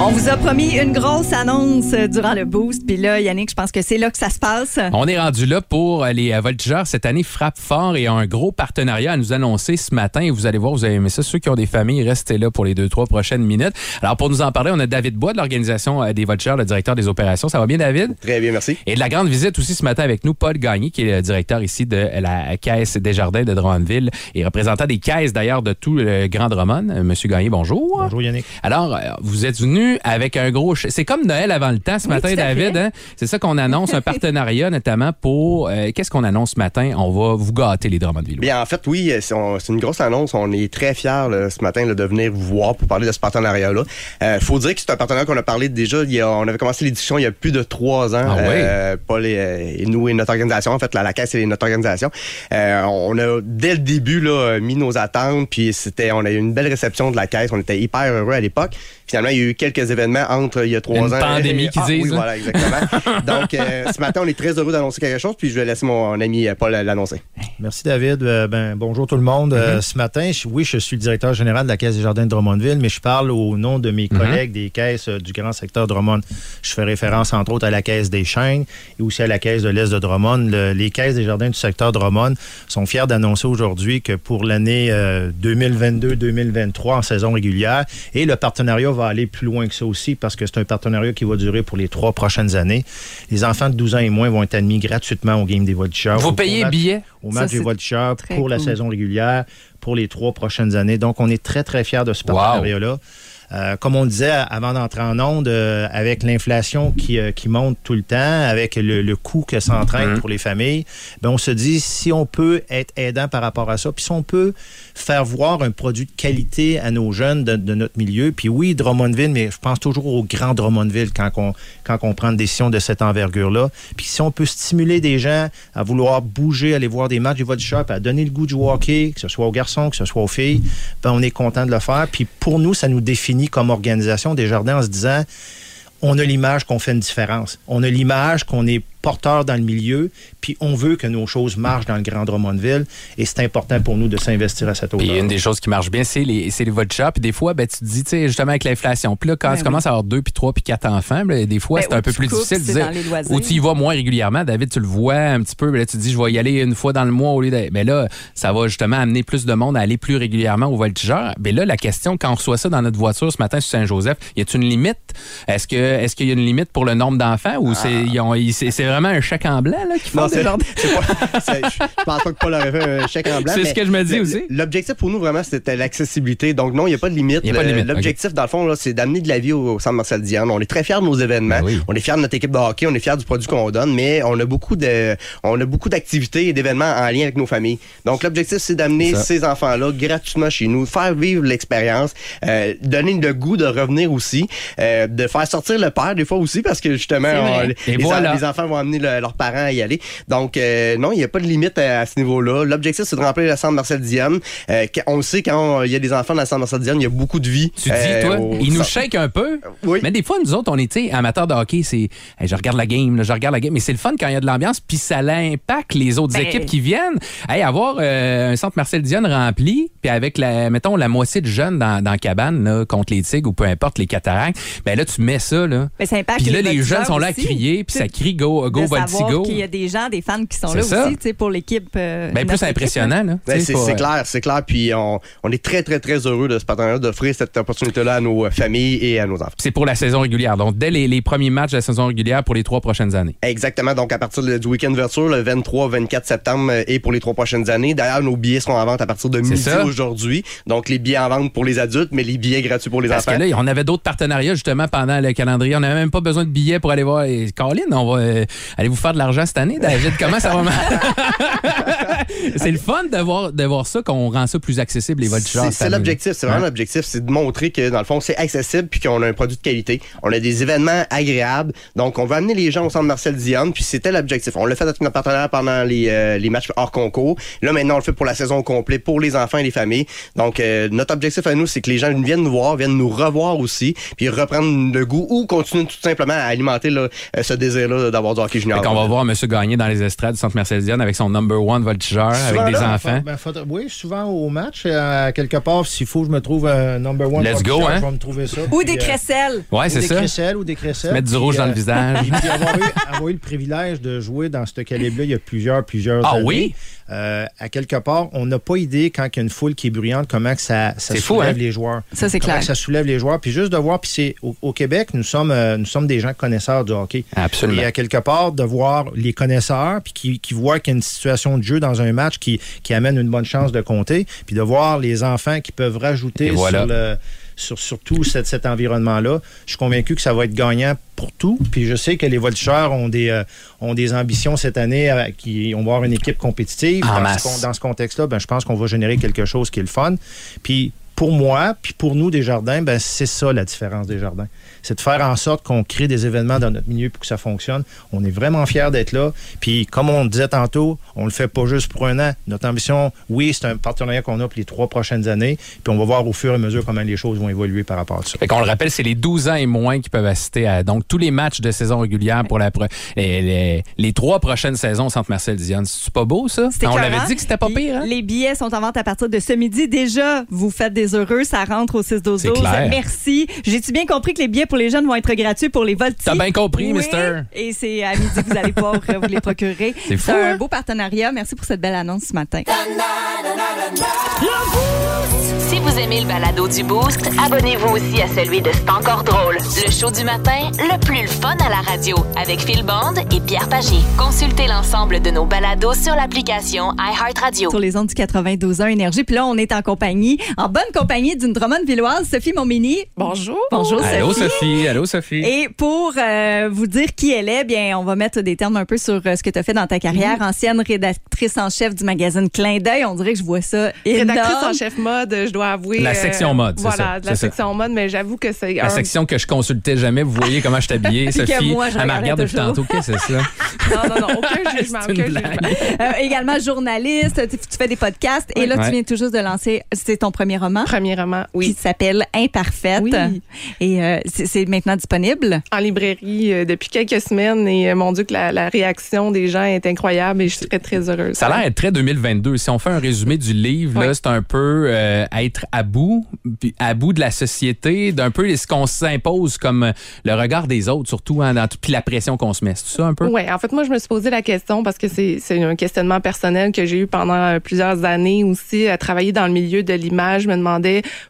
On vous a promis une grosse annonce euh, durant le boost. Puis là, Yannick, je pense que c'est là que ça se passe. On est rendu là pour les euh, voltigeurs. Cette année, frappe fort et a un gros partenariat à nous annoncer ce matin. Et vous allez voir, vous avez aimé ça. Ceux qui ont des familles, restez là pour les deux, trois prochaines minutes. Alors, pour nous en parler, on a David Bois de l'Organisation euh, des voltigeurs, le directeur des opérations. Ça va bien, David? Très bien, merci. Et de la grande visite aussi ce matin avec nous, Paul Gagné, qui est le directeur ici de la Caisse des Jardins de Drummondville et représentant des caisses d'ailleurs de tout le Grand Drummond. Euh, Monsieur Gagné, bonjour. Bonjour Yannick. Alors, euh, vous êtes venu avec un gros... C'est comme Noël avant le temps ce Oui, matin, David. hein? C'est ça qu'on annonce, un partenariat notamment pour... euh, Qu'est-ce qu'on annonce ce matin? On va vous gâter les Drummondville. Bien, en fait, oui, c'est une grosse annonce. On est très fiers là, ce matin là, de venir vous voir pour parler de ce partenariat-là. Euh, faut dire que c'est un partenariat qu'on a parlé déjà. Il y a- on avait commencé l'édition il y a plus de trois ans. Ah oui? Euh, Paul et, euh, et nous et notre organisation, en fait, la, la caisse et notre organisation. Euh, on a dès le début là, mis nos attentes, puis c'était, on a eu une belle réception de la caisse. On était hyper heureux à l'époque. Finalement, il y a eu quelques événements entre il y a trois Une ans. pandémie qui Ah, disent, Oui, hein? voilà, exactement. Donc, euh, ce matin, on est très heureux d'annoncer quelque chose, puis je vais laisser mon ami euh, Paul l'annoncer. Merci David. Euh, ben, bonjour tout le monde. Euh, ce matin, je- oui, je suis le directeur général de la Caisse des Jardins de Drummondville, mais je parle au nom de mes collègues des caisses euh, du grand secteur Drummond. Je fais référence entre autres à la Caisse des Chênes et aussi à la Caisse de l'Est de Drummond. Le- les caisses des jardins du secteur Drummond sont fiers d'annoncer aujourd'hui que pour l'année euh, 2022-2023 en saison régulière, et le partenariat va aller plus loin que ça aussi parce que c'est un partenariat qui va durer pour les trois prochaines années. Les enfants de 12 ans et moins vont être admis gratuitement au Game des voltigeurs. Vous payez billets? au match des voltigeurs pour la saison régulière pour les trois prochaines années. Donc, on est très, très fiers de ce Wow. Euh, comme on disait avant d'entrer en onde, euh, avec l'inflation qui, euh, qui monte tout le temps, avec le, le coût que ça entraîne Mhm. pour les familles, ben on se dit si on peut être aidant par rapport à ça, puis si on peut faire voir un produit de qualité à nos jeunes de, de notre milieu, puis oui, Drummondville, mais je pense toujours au grand Drummondville quand on, quand on prend une décision de cette envergure-là. Puis si on peut stimuler des gens à vouloir bouger, aller voir des matchs du shop, à donner le goût du hockey, que ce soit aux garçons, que ce soit aux filles, ben on est content de le faire. Puis pour nous, ça nous définit comme organisation des jardins en se disant on a l'image qu'on fait une différence. On a l'image qu'on est porteur dans le milieu, puis on veut que nos choses marchent dans le Grand Drummondville, et c'est important pour nous de s'investir à cette hauteur. une des choses qui marche bien, c'est les, c'est les voltigeurs. Puis des fois, ben, tu te dis, tu sais, justement avec l'inflation. Puis là, quand Ben tu oui. commences à avoir deux, puis trois, puis quatre enfants, ben, des fois, Ben, c'est un peu plus coupes, difficile de dire. dans les loisirs. Ou tu y vas moins régulièrement. David, tu le vois un petit peu. ben là, tu te dis, je vais y aller une fois dans le mois au lieu de. Mais là, ça va justement amener plus de monde à aller plus régulièrement au voltigeur. Mais là, la question, quand on reçoit ça dans notre voiture ce matin sur Saint-Joseph, y a-t-il une limite? Est-ce que est-ce qu'il y a une limite pour le nombre d'enfants ou c'est ils ont- ils- c'est c'est vraiment un chèque en blanc là, qu'ils font des pas- je pense pas que Paul aurait fait un chèque en blanc. C'est ce que je me dis aussi. L'objectif pour nous, vraiment, c'était l'accessibilité. Donc, non, il n'y a pas de limite. Il y a pas de Le- limite, L'objectif, dans le fond, là, c'est d'amener de la vie au, au centre Marcel Diane. On est très fiers de nos événements. Ben oui. On est fiers de notre équipe de hockey. On est fiers du produit qu'on donne, mais on a beaucoup de, on a beaucoup d'activités et d'événements en lien avec nos familles. Donc, l'objectif, c'est d'amener ces enfants-là gratuitement chez nous, faire vivre l'expérience, euh, donner le goût de revenir aussi, euh, de faire sortir le père des fois aussi, parce que justement, on- les, Et les voilà. en- les enfants vont amener le- leurs parents à y aller. Donc, euh, non, il n'y a pas de limite à, à ce niveau-là. L'objectif, c'est de remplir le centre Marcel Diane. Euh, on le sait, quand il y a des enfants dans le centre Marcel Diane, il y a beaucoup de vie. Tu dis, euh, toi, au il nous shake un peu. Oui. Mais des fois, nous autres, on est, amateurs de hockey, c'est, Hey, je regarde la game, là, je regarde la game, mais c'est le fun quand il y a de l'ambiance, puis ça impacte les autres Ben- équipes qui viennent. Hey, avoir euh, un centre Marcel Dion rempli, puis avec, la, mettons, la moitié de jeunes dans, dans la cabane, là, contre les tigres ou peu importe, les cataractes, ben là, tu mets ça, là. Mais ça impacte Puis là, les les jeunes sont là à crier, puis ça crie go, go, de Volti, savoir go. qu'il y a des gens, des fans qui sont C'est là ça. aussi, tu sais, pour l'équipe. euh, Ben, plus impressionnant, là. Ben, c'est euh, clair, c'est clair. Puis on, on est très, très, très heureux de ce partenariat d'offrir cette opportunité-là à nos euh, familles et à nos enfants. C'est pour la saison régulière. Donc, dès les, les premiers matchs de la saison régulière pour les trois prochaines années. Exactement. Donc, à partir du week-end d'ouverture, le 23-24 septembre euh, et pour les trois prochaines années. D'ailleurs, nos billets seront en vente à partir de midi aujourd'hui. Donc, les billets en vente pour les adultes, mais les billets gratuits pour les Parce enfants. que là, on avait d'autres partenariats justement pendant le calendrier. On n'avait même pas besoin de billets pour aller voir. Et Colin, on va, euh, Allez-vous faire de l'argent cette année, David? Comment ça va? c'est le fun de voir, de voir ça, qu'on rend ça plus accessible, les voltigeurs. C'est l'objectif, c'est vraiment l'objectif, c'est de montrer que dans le fond c'est accessible puis qu'on a un produit de qualité. On a des événements agréables, donc on veut amener les gens au centre Marcel Dion, puis c'était l'objectif. On l'a fait avec nos partenaires pendant les, euh, les matchs hors concours. Là maintenant on le fait pour la saison au complet pour les enfants et les familles. Donc euh, notre objectif à nous c'est que les gens viennent nous voir, viennent nous revoir aussi, puis reprendre le goût ou continuer tout simplement à alimenter là, euh, ce désir-là d'avoir du hockey junior. Fait qu'on va voir M. Gagné dans les estrades du centre Mercédienne avec son number one voltigeur, avec des là, enfants. Ben, oui, souvent au match, euh, quelque part, s'il faut que je me trouve un number one, Let's go, hein? je vais me trouver ça. Ou Puis, des euh, crécelles. Ouais, ou c'est des ça. crécelles ou des crécelles. Mettre du Puis, rouge dans euh, le visage. Puis, puis avoir, eu, avoir eu le privilège de jouer dans ce calibre-là il y a plusieurs, plusieurs Ah années. oui? Euh, à quelque part, on n'a pas idée quand il y a une foule qui est bruyante, comment que ça, ça C'est fou, soulève hein? les joueurs. Ça, c'est clair. que ça soulève les joueurs. Puis juste de voir, puis c'est au, au Québec, nous sommes, euh, nous sommes des gens connaisseurs du hockey. Absolument. Et à quelque part, de voir les connaisseurs, puis qui, qui voient qu'il y a une situation de jeu dans un match qui, qui amène une bonne chance de compter, puis de voir les enfants qui peuvent rajouter voilà. sur, le, sur, sur tout cet, cet environnement-là. Je suis convaincu que ça va être gagnant pour tout. Puis je sais que les voltigeurs ont des, euh, ont des ambitions cette année, euh, qui, on va avoir une équipe compétitive. En dans, masse. ce, dans ce contexte-là, ben, je pense qu'on va générer quelque chose qui est le fun. Puis pour moi, puis pour nous des jardins, ben, c'est ça la différence des jardins. C'est de faire en sorte qu'on crée des événements dans notre milieu pour que ça fonctionne. On est vraiment fiers d'être là. Puis comme on disait tantôt, on le fait pas juste pour un an. Notre ambition, oui, c'est un partenariat qu'on a pour les trois prochaines années. Puis on va voir au fur et à mesure comment les choses vont évoluer par rapport à ça. Fait qu'on le rappelle, c'est les 12 ans et moins qui peuvent assister à donc tous les matchs de saison régulière pour la pro- les, les- les trois prochaines saisons au Centre Marcel Dion. C'est pas beau ça? On l'avait dit que c'était pas pire. Hein? Les billets sont en vente à partir de ce midi. Déjà, vous faites des heureux. Ça rentre au 6 12 C'est clair. Merci. J'ai-tu bien compris que les billets pour les jeunes vont être gratuits pour les voltis? T'as bien compris, Oui. mister. Et c'est à midi que vous allez pouvoir euh, vous les procurer. C'est fou, un hein? beau partenariat. Merci pour cette belle annonce ce matin. Si vous aimez le balado du Boost, abonnez-vous aussi à celui de C'est encore drôle. Le show du matin, le plus le fun à la radio, avec Phil Bond et Pierre Pagé. Consultez l'ensemble de nos balados sur l'application iHeartRadio. Sur les ondes du 92.1 Énergie. Puis là, on est en compagnie, en bonne compagnie d'une Drummond-Villoise, Sophie Montmini. Bonjour. Bonjour, Allô Sophie. Sophie, allô Sophie. Et pour euh, vous dire qui elle est, bien, on va mettre des termes un peu sur euh, ce que tu as fait dans ta carrière. Ancienne rédactrice en chef du magazine Clin d'œil. On dirait que je vois ça énorme. Rédactrice en chef mode, je dois avouer. La euh, section mode, c'est Voilà, ça, de la ça. section mode, mais j'avoue que c'est La un- section que je consultais jamais, vous voyez comment je que Sophie. moi, je Elle me regarde depuis toujours. tantôt. Qu'est-ce que c'est ça? Non, non, non, aucun jugement, aucun. Euh, également journaliste, tu, tu fais des podcasts. Et là, Ouais. tu viens tout juste de lancer, c'est ton premier roman Premier roman, qui oui. s'appelle Imparfaite. Oui. Et euh, c'est maintenant disponible? En librairie euh, depuis quelques semaines et euh, mon Dieu, que la, la réaction des gens est incroyable et je suis très, très heureuse. Ça a l'air être très 2022. Si on fait un résumé du livre, là, Ouais. c'est un peu euh, être à bout, puis à bout de la société, d'un peu ce qu'on s'impose comme le regard des autres, surtout hein, dans tout, puis la pression qu'on se met. C'est ça un peu? Oui, en fait, moi, je me suis posé la question parce que c'est c'est un questionnement personnel que j'ai eu pendant plusieurs années aussi à travailler dans le milieu de l'image. Je me demandais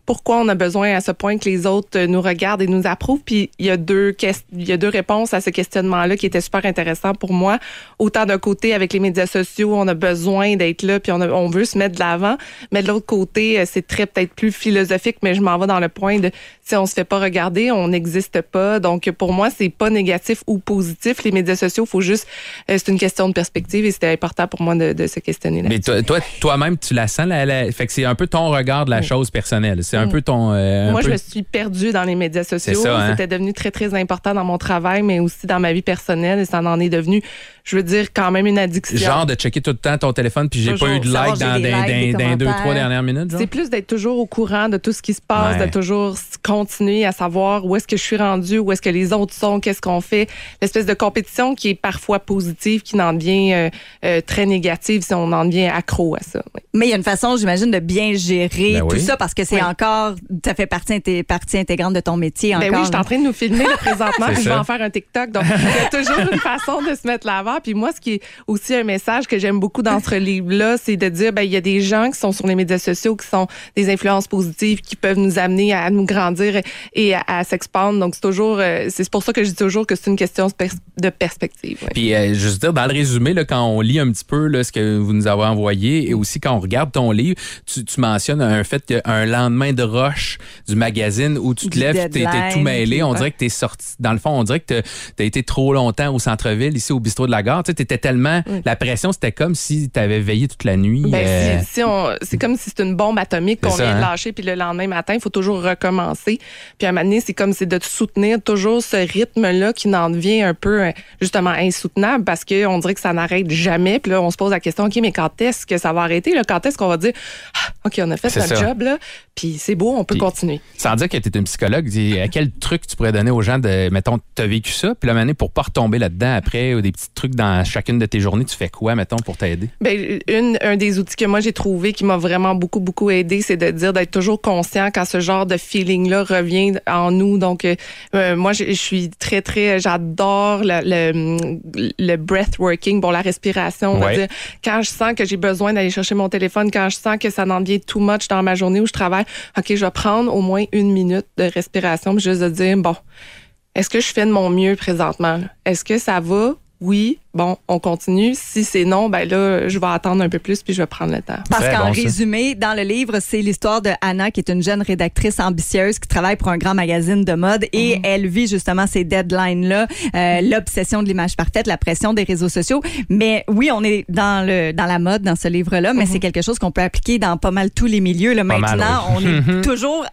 pourquoi on a besoin à ce point que les autres euh, nous regardent et nous approuvent. Puis il y a deux, il y a deux réponses à ce questionnement-là qui étaient super intéressants pour moi. Autant d'un côté, avec les médias sociaux, on a besoin d'être là puis on, a- on veut se mettre de l'avant. Mais de l'autre côté, euh, c'est très peut-être plus philosophique, mais je m'en vais dans le point de si on se fait pas regarder, on n'existe pas. Donc pour moi, c'est pas négatif ou positif. Les médias sociaux, faut juste, euh, c'est une question de perspective et c'était important pour moi de, de se questionner là. Mais toi, toi- toi-même, tu la sens, la, la- fait que c'est un peu ton regard de la chose personnelle. C'est un peu ton. euh, un Moi, peu- je me suis perdue dans les médias sociaux. hein? C'était devenu très, très important dans mon travail, mais aussi dans ma vie personnelle. Et ça en est devenu, je veux dire, quand même une addiction. Genre de checker tout le temps ton téléphone, puis j'ai pas eu de like dans, des dans- dans- dans deux, trois dernières minutes. genre? C'est plus d'être toujours au courant de tout ce qui se passe, Ouais. de toujours continuer à savoir où est-ce que je suis rendu, où est-ce que les autres sont, qu'est-ce qu'on fait. L'espèce de compétition qui est parfois positive, qui en devient euh, euh, très négative si on en devient accro à ça. oui. Mais il y a une façon, j'imagine, de bien gérer Ben tout oui. ça parce que c'est Oui. encore, ça fait partie, partie intégrante de ton métier Ben encore. oui, je suis en train de nous filmer là, présentement, puis je vais en faire un TikTok. Donc, il y a toujours une façon de se mettre l'avant. Puis moi, ce qui est aussi un message que j'aime beaucoup dans ce livre-là, c'est de dire, ben, il y a des gens qui sont sur les médias sociaux, qui sont des influences positives, qui peuvent nous amener à nous grandir et à, s'expandre. Donc, c'est toujours, euh, c'est pour ça que je dis toujours que c'est une question de perspective. Puis, euh, juste dire, dans le résumé, là, quand on lit un petit peu là, ce que vous nous avez envoyé et aussi quand on regarde ton livre, tu, tu mentionnes un fait qu'un lendemain de roche du magazine où tu te lèves, tu étais tout mêlé. On dirait que tu es sorti. Dans le fond, on dirait que tu as été trop longtemps au centre-ville, ici au bistrot de la gare. Tu étais tellement. La pression, c'était comme si tu avais veillé toute la nuit. Ben, euh. si, c'est comme si c'était une bombe atomique qu'on vient de hein? lâcher, puis le lendemain matin, il faut toujours recommencer. Puis à un moment donné, c'est comme c'est de soutenir toujours ce rythme-là qui n'en devient un peu euh, justement insoutenable parce qu'on dirait que ça n'arrête jamais. Puis là, on se pose la question, OK, mais quand est-ce que ça va arrêter? Là? Quand est-ce qu'on va dire, ah, OK, on a fait notre job, là, puis c'est beau, on peut continuer. Sans dire que tu es une psychologue, à quel truc tu pourrais donner aux gens de, mettons, tu as vécu ça, puis la pour pas retomber là-dedans après, ou des petits trucs dans chacune de tes journées, tu fais quoi, mettons, pour t'aider? Une, un des outils que moi j'ai trouvé qui m'a vraiment beaucoup, beaucoup aidé, c'est de dire d'être toujours conscient quand ce genre de feeling-là revient en nous. Donc, euh, euh, moi, je, suis très, très, j'adore le, le, le breathworking, bon, la respiration. dire, quand je sens que j'ai besoin d'aller chercher mon téléphone, quand je sens que ça n'en devient too much dans ma journée où je travaille, OK, je vais prendre au moins une minute de respiration, juste de dire, bon, est-ce que je fais de mon mieux présentement? Est-ce que ça va? Oui, bon, on continue. Si c'est non, ben là, je vais attendre un peu plus puis je vais prendre le temps. Parce qu'en résumé, dans le livre, c'est l'histoire de Anna, qui est une jeune rédactrice ambitieuse qui travaille pour un grand magazine de mode et mhm. elle vit justement ces deadlines-là, euh, l'obsession de l'image parfaite, la pression des réseaux sociaux. Mais oui, on est dans le dans la mode dans ce livre-là, mais mhm. c'est quelque chose qu'on peut appliquer dans pas mal tous les milieux. Là, maintenant, on est toujours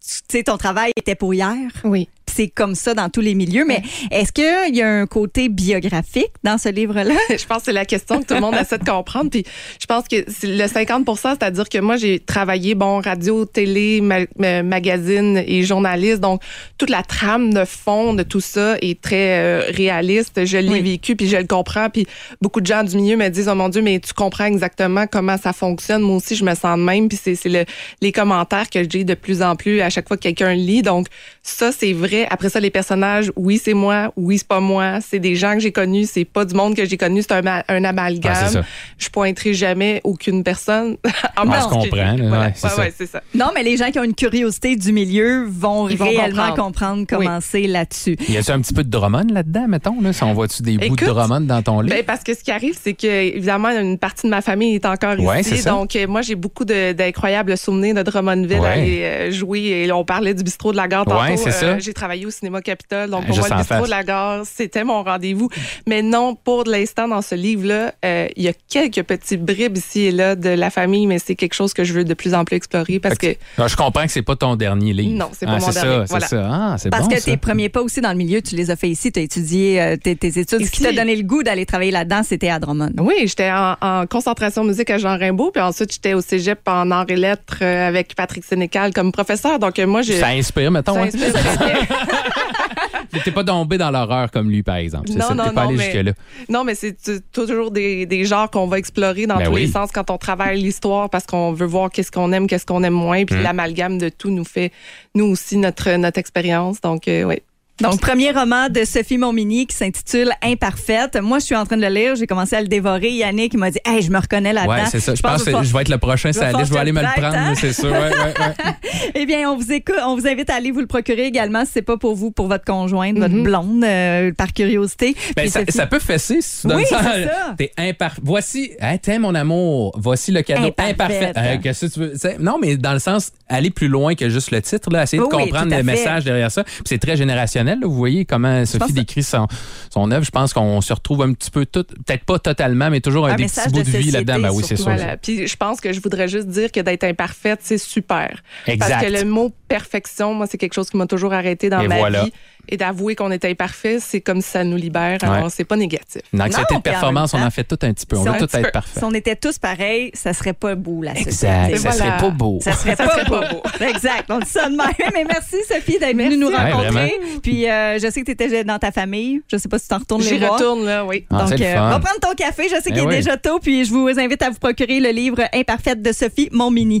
tu sais, ton travail était pour hier. Oui c'est comme ça dans tous les milieux. Mais est-ce qu'il y a un côté biographique dans ce livre-là? je pense que c'est la question que tout le monde essaie de comprendre. Puis je pense que le 50% c'est-à-dire que moi, j'ai travaillé, bon, radio, télé, magazine et journaliste. Donc, toute la trame de fond de tout ça est très euh, réaliste. Je l'ai vécu, puis je le comprends. Puis beaucoup de gens du milieu me disent, oh mon Dieu, mais tu comprends exactement comment ça fonctionne. Moi aussi, je me sens de même. Puis c'est le, les commentaires que j'ai de plus en plus à chaque fois que quelqu'un lit. Donc, ça, c'est vrai après ça, les personnages, oui, c'est moi, oui, c'est pas moi. C'est des gens que j'ai connus, c'est pas du monde que j'ai connu, c'est un, un, amalgame. Ah, je pointerai jamais aucune personne. en se comprend. c'est ça. Non, mais les gens qui ont une curiosité du milieu vont réellement comprendre, comment c'est là-dessus. Y a-tu un petit peu de Drummond là-dedans, mettons? Là, si on voit-tu des bouts de Drummond dans ton livre? Ben, parce que ce qui arrive, c'est que, évidemment, une partie de ma famille est encore ici. Donc, euh, moi, j'ai beaucoup d'incroyables souvenirs de Drummondville à aller euh, jouer. Et on parlait du bistrot de la gare tantôt. Euh, j'ai travaillé au cinéma Capitole. Donc, pour moi, le bistrot de la gare, c'était mon rendez-vous. Mais non, pour l'instant, dans ce livre-là, euh, il y a quelques petits bribes ici et là de la famille, mais c'est quelque chose que je veux de plus en plus explorer parce que. je comprends que c'est pas ton dernier livre. Non, c'est pas ah, mon dernier. Ça, c'est ça. Ah, parce que tes premiers pas aussi dans le milieu, tu les as fait ici. Tu as étudié euh, tes, études. Ce qui t'a donné le goût d'aller travailler là-dedans, c'était à Drummond. Oui, j'étais en, concentration musique à Jean Rimbaud, puis ensuite, j'étais au cégep en arts et lettres avec Patrick Sénécal comme professeur. Donc, moi, j'ai. Ça inspire, mettons. Ça hein? inspire, T'es pas tombé dans l'horreur comme lui, par exemple. Non, non, pas non, mais, non, mais c'est toujours des, des genres qu'on va explorer dans ben tous les sens quand on travaille l'histoire parce qu'on veut voir qu'est-ce qu'on aime, qu'est-ce qu'on aime moins. Puis hum. l'amalgame de tout nous fait, nous aussi, notre, notre expérience. Donc, euh, oui. Donc, premier roman de Sophie Montmini qui s'intitule Imparfaite. Moi, je suis en train de le lire. J'ai commencé à le dévorer. Yannick m'a dit Hey, je me reconnais là-dedans. Ouais, c'est ça. Je, pense que je vais être le prochain ça Je vais aller me le prendre, hein? c'est sûr. Ouais, ouais, eh bien, on vous écoute. On vous invite à aller vous le procurer également si c'est pas pour vous, pour votre conjointe, votre mm-hmm. blonde, euh, par curiosité. Ben, ça, peut fesser si tu donnes oui, ça. ça. T'es imparfait. Voici, hey, t'es mon amour. Voici le cadeau imparfait. Euh, que tu veux? non, mais dans le sens, aller plus loin que juste le titre, là, essayer de comprendre le message derrière ça. c'est très générationnel. Vous voyez comment Sophie décrit son, son œuvre. Je pense qu'on se retrouve un petit peu tout, peut-être pas totalement, mais toujours un, des petits bouts de, vie là-dedans. Ben oui, c'est sûr. Puis je pense que je voudrais juste dire que d'être imparfaite, c'est super. Exact. Parce que le mot perfection, moi, c'est quelque chose qui m'a toujours arrêté dans ma vie et d'avouer qu'on était imparfait, c'est comme si ça nous libère. Alors, c'est pas négatif. L'anxiété de performance, on en fait tout un petit peu. On veut tout être parfait. Si on était tous pareils, ça serait pas beau, la société. Exact. Ça serait pas beau. Ça serait pas, beau. exact. On dit ça de même. Mais merci, Sophie, d'être venue nous rencontrer. Puis, euh, je sais que tu étais dans ta famille. Je sais pas si tu t'en retournes les voir. J'y retourne, là, oui. Ah, Donc, euh, va prendre ton café. Je sais eh qu'il est déjà tôt. Puis, je vous invite à vous procurer le livre Imparfaite de Sophie Montmini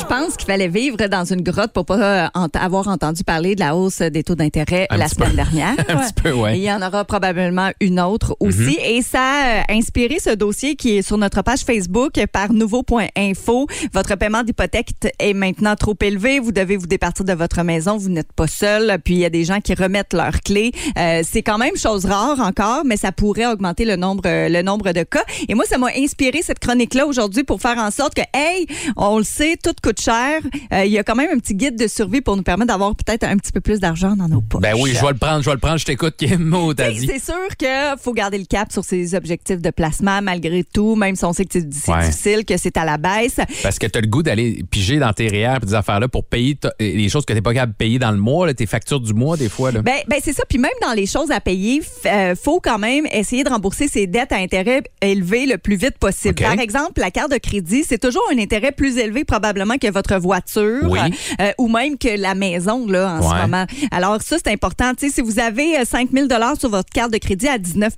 Je pense qu'il fallait vivre dans une grotte pour pas euh, avoir entendu parler de la hausse des taux d'intérêt la semaine peu. dernière. Un petit peu, ouais. Il y en aura probablement une autre aussi. Et ça a inspiré ce dossier qui est sur notre page Facebook par nouveau.info. Votre paiement d'hypothèque est maintenant trop élevé. Vous devez vous départir de votre maison. Vous n'êtes pas seul. Puis il y a des gens qui remettent leurs clés. Euh, c'est quand même chose rare encore, mais ça pourrait augmenter le nombre, euh, le nombre de cas. Et moi, ça m'a inspiré cette chronique-là aujourd'hui pour faire en sorte que, hey, on le sait, tout coûte cher. Euh, il y a quand même un petit guide de survie pour nous permettre d'avoir peut-être un petit peu plus d'argent dans nos poches. Ben oui, je vais le prendre, je vais le prendre. Je t'écoute, Kim. Dit. C'est sûr qu'il faut garder le cap sur ses objectifs de placement malgré tout, même si on sait que c'est Ouais. difficile, que c'est à la baisse. Parce que tu as le goût d'aller piger dans tes REER et des affaires-là pour payer ta- les choses que tu pas capable de payer dans le mois, là, tes factures du mois, des fois. Là. Ben, ben c'est ça. Puis même dans les choses à payer, euh, faut quand même essayer de rembourser ses dettes à intérêt élevé le plus vite possible. Par exemple, la carte de crédit, c'est toujours un intérêt plus élevé probablement que votre voiture Oui. euh, ou même que la maison là en ce moment. Alors ça, c'est important. Si vous avez euh, 5 000 sur votre carte de crédit à 19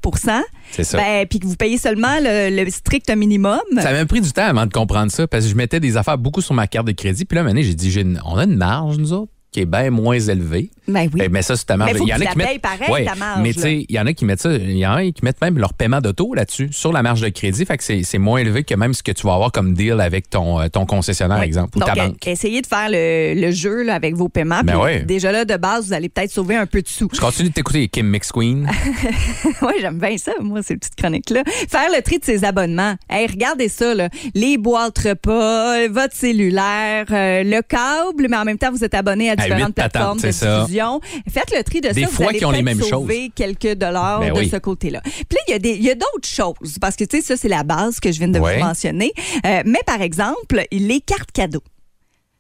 C'est ça. ben, puis que vous payez seulement le, le strict minimum. Ça m'a pris du temps avant de comprendre ça parce que je mettais des affaires beaucoup sur ma carte de crédit. Puis là, maintenant, j'ai dit, j'ai une- on a une marge, nous autres, qui est bien moins élevée. Ben oui. Eh, Mais ça, c'est ta marge. Mais faut il y en a qui mettent, pareil, Ouais, ta marge, Mais tu sais, il y en a qui mettent ça. Il y en a qui mettent même leur paiement d'auto là-dessus, sur la marge de crédit. Fait que c'est moins élevé que même ce que tu vas avoir comme deal avec ton, euh, ton concessionnaire, Oui. exemple, ou Donc, ta euh, banque. essayez de faire le, le jeu là, avec vos paiements. Ben ouais. Déjà là, de base, vous allez peut-être sauver un peu de sous. Je continue de t'écouter, Kim Mix Queen. oui, j'aime bien ça, moi, ces petites chroniques-là. Faire le tri de ses abonnements. Hey, regardez ça, là. Les boîtes repas, votre cellulaire, euh, le câble, mais en même temps, vous êtes abonné à À différentes huit patentes, plateformes de diffusion. Faites le tri de Des ça. fois vous allez qu'ils ont les mêmes sauver quelques dollars Ben de oui. ce côté-là. Puis là, il y a des- il y a d'autres choses, parce que, tu sais, ça, c'est la base que je viens de Ouais. vous mentionner. Euh, mais par exemple, les cartes cadeaux.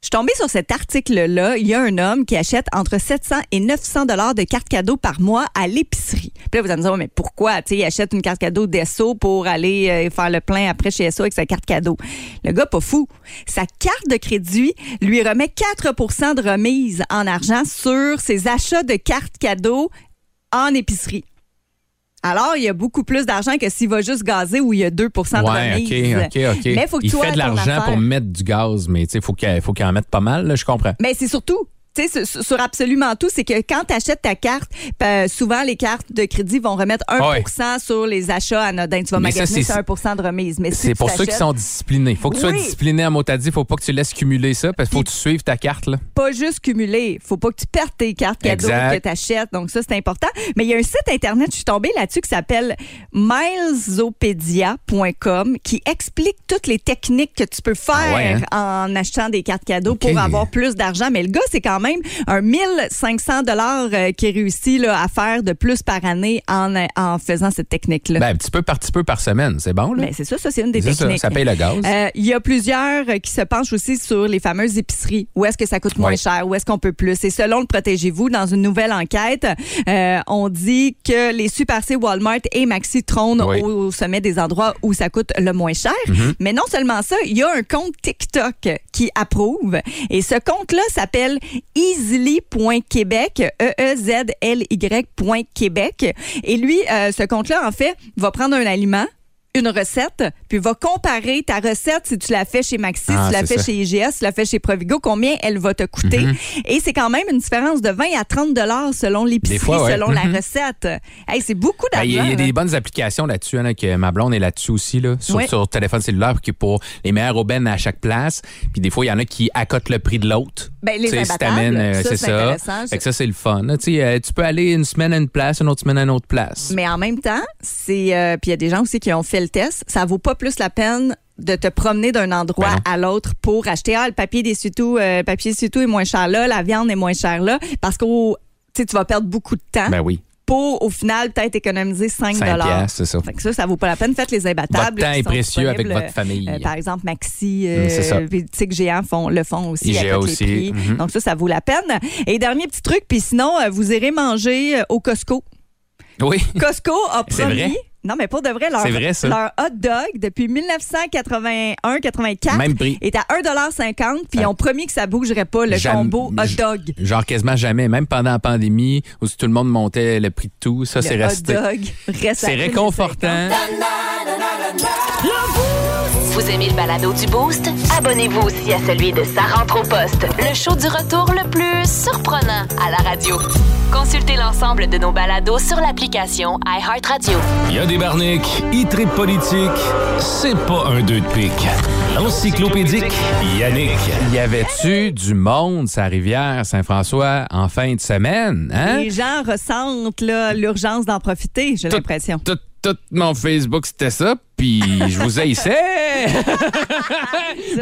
Je suis tombée sur cet article-là. Il y a un homme qui achète entre 700 et 900 dollars de cartes cadeaux par mois à l'épicerie. Puis là, vous allez me dire, mais pourquoi? Tu sais, il achète une carte cadeau d'ESSO pour aller euh, faire le plein après chez ESSO avec sa carte cadeau. Le gars, pas fou. Sa carte de crédit lui remet 4% de remise en argent sur ses achats de cartes cadeaux en épicerie. Alors, il y a beaucoup plus d'argent que s'il va juste gazer où il y a 2% de Ouais, remise. OK, OK, OK. Mais faut que il tu fait de l'argent pour mettre du gaz, mais faut qu'il faut qu'il en mette pas mal, là, je comprends. Mais c'est surtout. Tu sais, sur, sur absolument tout, c'est que quand tu achètes ta carte, ben, souvent les cartes de crédit vont remettre 1% sur les achats anodins. Tu vas Mais ça, magasiner c'est- c'est 1 de remise. Mais si C'est pour ceux qui sont disciplinés. Faut que tu sois discipliné à mot t'as dit. Faut pas que tu laisses cumuler ça parce qu'il faut que tu suives ta carte. Là. pas juste cumuler. Faut pas que tu perdes tes cartes cadeaux que tu achètes. Donc ça, c'est important. Mais il y a un site Internet, je suis tombée là-dessus, qui s'appelle milesopedia.com qui explique toutes les techniques que tu peux faire Ah ouais, en achetant des cartes cadeaux pour avoir plus d'argent. Mais le gars, c'est quand même un 1500 dollars qui réussit là, à faire de plus par année en, en faisant cette technique-là. Ben, un petit peu par petit peu par semaine. C'est bon, là? Mais c'est ça, ça c'est une des ça, techniques. ça paye le gaz. Euh, Il y a plusieurs euh, qui se penchent aussi sur les fameuses épiceries. Où est-ce que ça coûte moins Ouais. cher? Où est-ce qu'on peut plus? Et selon le Protégez-vous, dans une nouvelle enquête, euh, on dit que les Super C, Walmart et Maxi trônent Oui. au, au sommet des endroits où ça coûte le moins cher. Mm-hmm. Mais non seulement ça, il y a un compte TikTok qui approuve. Et ce compte-là s'appelle easily.québec, E-E-Z-L-Y.québec. Et lui, euh, ce compte-là, en fait, va prendre un aliment une recette, puis va comparer ta recette si tu la fais chez Maxi, Ah, si tu la fais ça. chez IGS, si tu la fais chez Provigo, combien elle va te coûter? Mhm. Et c'est quand même une différence de 20 à 30 dollars selon l'épicerie, ouais. selon Mhm. la recette. Hey, c'est beaucoup d'argent. Il y, a- y des bonnes applications là-dessus, hein, que ma blonde est là-dessus aussi, là, sur, Ouais. sur téléphone cellulaire, qui pour les meilleures aubaines à chaque place. Puis des fois, il y en a qui accotent le prix de l'autre. Ben, les si euh, ça, c'est ça. intéressant. Fait que ça, c'est le fun. euh, tu peux aller une semaine à une place, une autre semaine à une autre place. Mais en même temps, c'est euh, puis il y a des gens aussi qui ont fait le test, ça vaut pas plus la peine de te promener d'un endroit Ben à l'autre pour acheter ah le papier euh, le papier d'essuie-tout est moins cher là, la viande est moins chère là parce que tu vas perdre beaucoup de temps Ben oui. pour au final peut-être économiser 5 5 piastres, c'est ça. Fait que ça, ça vaut pas la peine. Faites les imbattables. Votre temps est précieux avec votre famille. euh, par exemple, Maxi, Mm, euh, Boutique Géant font, le font aussi. IGA les aussi. prix. Mhm. Donc ça, ça vaut la peine. Et dernier petit truc, puis sinon, euh, vous irez manger euh, au Costco. Oui. Costco a promis. Non, mais pour de vrai, leur, vrai, hot dog, depuis 1981-84, Même prix. est à 1,50 puis ils ont promis que ça bougerait pas, le combo hot dog. Genre quasiment jamais, même pendant la pandémie, où tout le monde montait le prix de tout, ça c'est le resté. hot dog reste C'est 1,50. réconfortant. Vous aimez le balado du Boost? Abonnez-vous aussi à celui de Sa rentre au poste, le show du retour le plus surprenant à la radio. Consultez l'ensemble de nos balados sur l'application iHeartRadio. Il y a des barniques, il tripe politique, c'est pas un deux de pique. L'encyclopédique Yannick. Y avait-tu du monde, sa rivière Saint-François, en fin de semaine? Hein? Les gens ressentent l'urgence d'en profiter, j'ai Tout- l'impression. Tout, tout mon Facebook, c'était ça, puis je vous haïssais.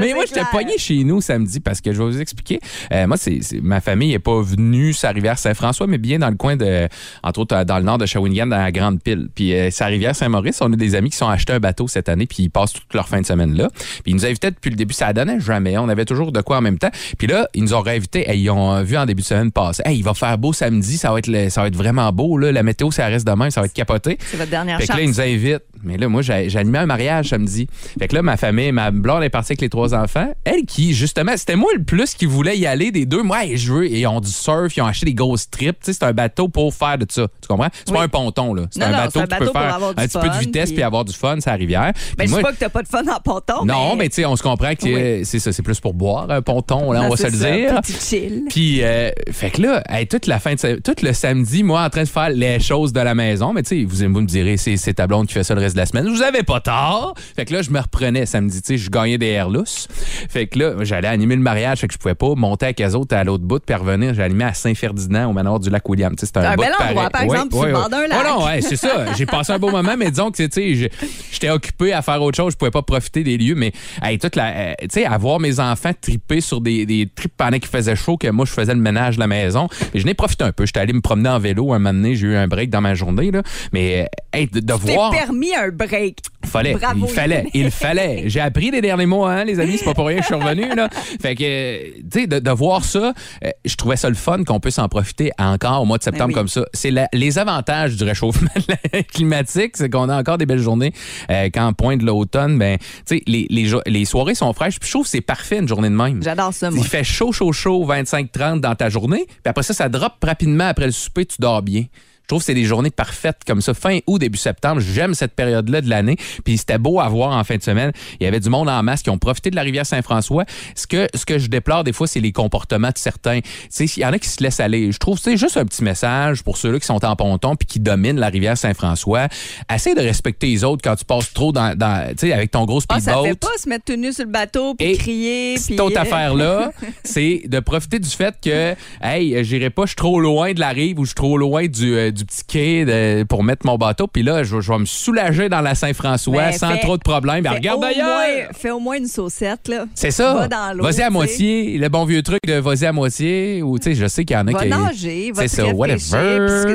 Mais moi, j'étais poigné chez nous samedi parce que je vais vous expliquer. Euh, moi, c'est ma famille n'est pas venue sa rivière Saint-François, mais bien dans le coin de, entre autres, dans le nord de Shawinigan, dans la Grande Pile. Puis euh, sa rivière Saint-Maurice, on a des amis qui sont achetés un bateau cette année, puis ils passent toute leur fin de semaine là. Puis ils nous invitaient depuis le début, ça donnait jamais. On avait toujours de quoi en même temps. Puis là, ils nous ont réinvités. Hey, ils ont vu en début de semaine passée. Hey, il va faire beau samedi, ça va être, le- ça va être vraiment beau. Là. La météo, ça reste demain, ça va être capoté. C'est votre dernière Fait que chance. là, ils nous invitent. Mais là, moi, animé un mariage samedi. Fait que là, ma famille, ma blonde est partie avec les trois enfants. Elle qui, justement, c'était moi le plus qui voulait y aller des deux. Moi, je veux. Et ils ont du surf, ils ont acheté des grosses trips. Tu sais, c'est un bateau pour faire de ça. Tu comprends? C'est Oui. pas un ponton, là. C'est un bateau qui peut faire un petit peu de vitesse puis- puis avoir du fun, c'est la rivière. Ben, Puis je sais pas que t'as pas de fun en ponton. non, mais tu sais, on se comprend que Oui. c'est ça, c'est plus pour boire un ponton, là, Non, on va se le ça, dire. Petit chill. Puis, euh, fait que là, hey, toute la fin de tout le samedi, moi, en train de faire les choses de la maison. Mais tu sais, vous, vous me direz, c'est, c'est ta blonde qui fait ça le reste de la semaine. Vous avez pas tort. Fait que là, je me reprenais samedi. Tu sais, je gagnais des airs lousses. Fait que là, j'allais animer le mariage. Fait que je pouvais pas monter avec eux autres à l'autre bout puis revenir. Animé à Saint-Ferdinand, au manoir du lac William. C'était un, Un bel endroit, pareil. par exemple, sur le bord d'un lac. Oh non, ouais, c'est ça. J'ai passé un beau moment, mais disons que, tu sais, j'étais occupé à faire autre chose. Je pouvais pas profiter des lieux. Mais, hey, toute la, euh, tu sais, avoir mes enfants triper sur des, des trips pendant qu'il faisait chaud, que moi, je faisais le ménage de la maison. Et je n'ai profité un peu. J'étais allé me promener en vélo un moment donné. J'ai eu un break dans ma journée, là. Mais, euh, hey, de, voir. permis un break. Fallait, Bravo, il fallait, il fallait. J'ai appris les derniers mois, hein, les amis, c'est pas pour rien que je suis revenu, là. Fait que, tu sais, de, de voir ça, euh, je trouvais ça le fun qu'on puisse en profiter encore au mois de septembre Ben oui. comme ça. C'est les avantages du réchauffement climatique, c'est qu'on a encore des belles journées. Euh, quand pointe l'automne, ben, tu sais, les, les, les soirées sont fraîches. Puis je trouve que c'est parfait une journée de même. J'adore ça, moi. Il fait chaud, chaud, chaud, 25-30 dans ta journée. Puis après ça, ça drop rapidement après le souper, tu dors bien. Je trouve que c'est des journées parfaites comme ça. Fin août, début septembre, j'aime cette période-là de l'année. Puis c'était beau à voir en fin de semaine. Il y avait du monde en masse qui ont profité de la rivière Saint-François. Ce que, ce que je déplore des fois, c'est les comportements de certains. Tu sais, il y en a qui se laissent aller. Je trouve que c'est juste un petit message pour ceux-là qui sont en ponton puis qui dominent la rivière Saint-François. Essaye de respecter les autres quand tu passes trop dans, dans tu sais, avec ton gros Ah, ça speedboat. fait pas se mettre tout nu sur le bateau puis crier. Cette autre affaire-là, c'est de profiter du fait que, hey, j'irai pas, je suis trop loin de la rive ou je suis trop loin du, euh, du petit quai de- pour mettre mon bateau. Puis là, je, je vais me soulager dans la Saint-François Mais sans trop de problèmes. Ben, regarde d'ailleurs! Fais au moins une saucette, là. C'est ça. Va Vas-y à moitié. Le bon vieux truc de vas-y à moitié. Ou, tu sais, je sais qu'il y en a Va qui. nager, va C'est ça, whatever.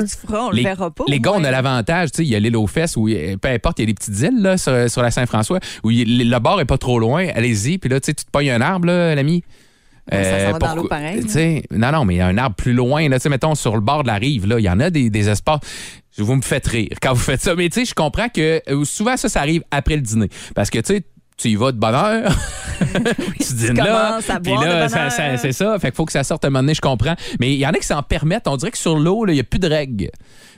que tu feras, on les, le verra pas. Les gars, on a l'avantage, tu sais, il y a l'île aux fesses où, euh, peu importe, il y a des petites îles là, sur, sur la Saint-François où il- le bord est pas trop loin. Allez-y, puis là, tu sais, tu te pognes un arbre, là, l'ami. Ouais, ça va dans l'eau pareil. Non, non, mais il y a un arbre plus loin, là, tu sais, mettons, sur le bord de la rive, là, il y en a des, des espaces. Vous me faites rire quand vous faites ça. Mais tu sais, je comprends que euh, souvent, ça, ça arrive après le dîner. Parce que, tu sais, tu y vas de bonne heure. tu dînes là. à puis là, c'est ça. Fait qu'il faut que ça sorte un moment donné, je comprends. Mais il y en a qui s'en permettent. On dirait que sur l'eau, là, il n'y a plus de règles.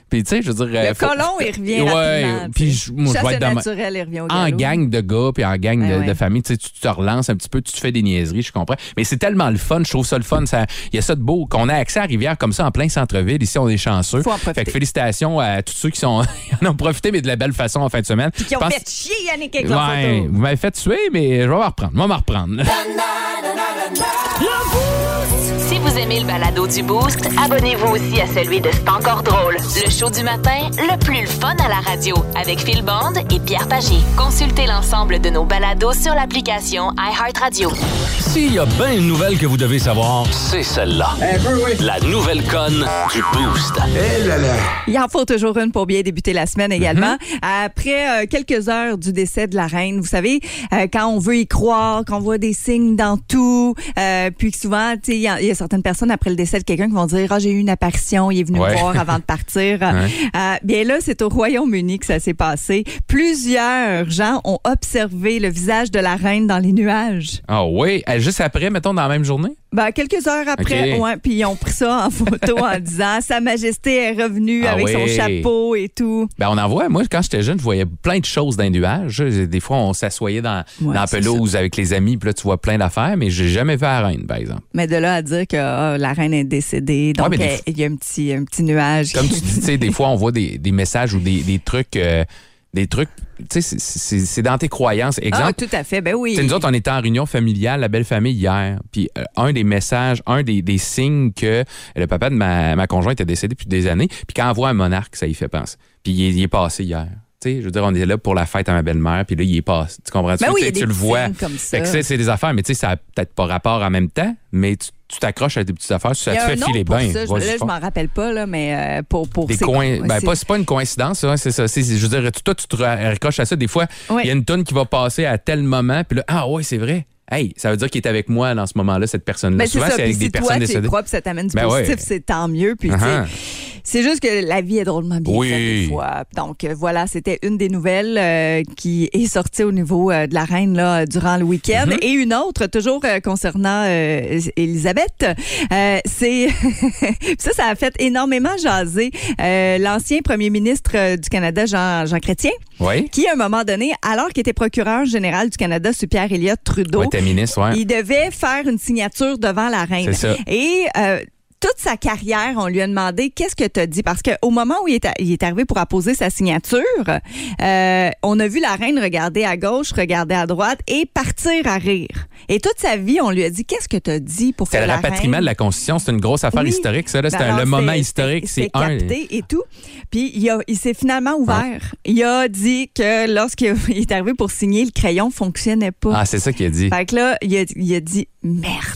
Puis, tu sais, je veux dire. euh, Le faut- colon, il revient Ouais, rapidement. puis je- moi, je Chasse vais être dans ma- naturel, il revient au en galop. gang de gars puis en gang de, Ouais, ouais. de famille, tu sais, tu te relances un petit peu, tu te fais des niaiseries, je comprends. Mais c'est tellement le fun, je trouve ça le fun. ça- Il y a ça de beau, qu'on a accès à la rivière comme ça en plein centre-ville. Ici, on est chanceux. Faut en profiter. Fait que félicitations à tous ceux qui sont, en ont profité, mais de la belle façon en fin de semaine. Puis qui ont pense- fait chier Yannick avec Ouais, photo. vous m'avez fait tuer, mais je vais m'en reprendre. Je vais m'en reprendre. Si vous aimez le balado du Boost, abonnez-vous aussi à celui de C'est encore drôle. Le show du matin, le plus le fun à la radio, avec Phil Bond et Pierre Pagé. Consultez l'ensemble de nos balados sur l'application iHeartRadio. S'il y a bien une nouvelle que vous devez savoir, c'est celle-là. La nouvelle conne du Boost. Il en faut toujours une pour bien débuter la semaine également. Mm-hmm. Après euh, quelques heures du décès de la reine, vous savez, euh, quand on veut y croire, qu'on voit des signes dans tout, euh, puis que souvent, tu sais, il y, y a certaines certaines personnes après le décès de quelqu'un qui vont dire ah j'ai eu une apparition, il est venu Ouais. me voir avant de partir. Euh, bien là, c'est au Royaume-Uni que ça s'est passé. Plusieurs gens ont observé le visage de la reine dans les nuages. Ah oui, Euh, juste après, mettons, dans la même journée? Ben, quelques heures après, Ok. ouais, puis ils ont pris ça en photo en disant Sa Majesté est revenue Ah avec son chapeau et tout. Ben, on en voit. Moi, quand j'étais jeune, je voyais plein de choses dans les nuages. Des fois, on s'assoyait dans, Ouais, dans la pelouse avec les amis, puis là, tu vois plein d'affaires, mais j'ai jamais vu la reine, par exemple. Mais de là à dire que ah, la reine est décédée, donc Ouais, fois- il y a un petit, un petit nuage. Comme tu dis, tu sais, des fois, on voit des, des messages ou des, des trucs, euh, des trucs, c'est- dans tes croyances. Ah, Exemple, tout à fait, ben oui. Nous autres, on était en réunion familiale, la belle famille hier. Puis euh, un des messages, un des, des signes que le papa de ma, ma conjointe est décédé depuis des années. Puis quand on voit un monarque, ça y fait penser. Puis il est passé hier. Tu sais, je veux dire, on est là pour la fête à ma belle-mère, puis là, il est passé. Tu comprends-tu? Ben oui, Tu le vois. signes comme ça. Fait que c'est- des affaires, mais tu sais, ça a peut-être pas rapport en même temps, mais tu t'accroches à des petites affaires, ça te fait filer bien. là, je m'en rappelle pas, là, mais euh, pour, pour Des coins. Ben, c'est- pas, c'est pas une coïncidence, hein, c'est ça. Je veux dire, toi, tu te raccroches à ça. Des fois, il Oui. y a une tonne qui va passer à tel moment, puis là, ah ouais, c'est vrai. Hey, ça veut dire qu'il est avec moi dans ce moment-là, cette personne-là. Ben, Souvent, c'est avec des toi, personnes décédées. ça t'amène du Ben positif, ouais. c'est tant mieux. Puis, Uh-huh. C'est juste que la vie est drôlement bien Oui. faite des fois. Donc, euh, voilà, c'était une des nouvelles euh, qui est sortie au niveau euh, de la reine là, durant le week-end. Mm-hmm. Et une autre, toujours euh, concernant Elisabeth, c'est... ça, ça a fait énormément jaser l'ancien premier ministre du Canada, Jean, Jean Chrétien, Oui. qui, à un moment donné, alors qu'il était procureur général du Canada sous Pierre Elliott Trudeau, Ouais, t'es ministre, ouais. il devait faire une signature devant la reine. Ça. Et toute sa carrière, on lui a demandé qu'est-ce que tu as dit? Parce qu'au moment où il est, a- il est arrivé pour apposer sa signature, euh, on a vu la reine regarder à gauche, regarder à droite et partir à rire. Et toute sa vie, on lui a dit qu'est-ce que tu as dit pour C'est faire le la rapatriement reine? de la Constitution. C'est une grosse affaire Oui. historique, ça. là. C'est Ben un- alors, le moment historique. C'est un. capté et tout. Puis il, s'est finalement ouvert. Il a dit que lorsqu'il est arrivé pour signer, le crayon fonctionnait pas. Ah, c'est ça qu'il a dit. Fait que là, il a, il a dit merde.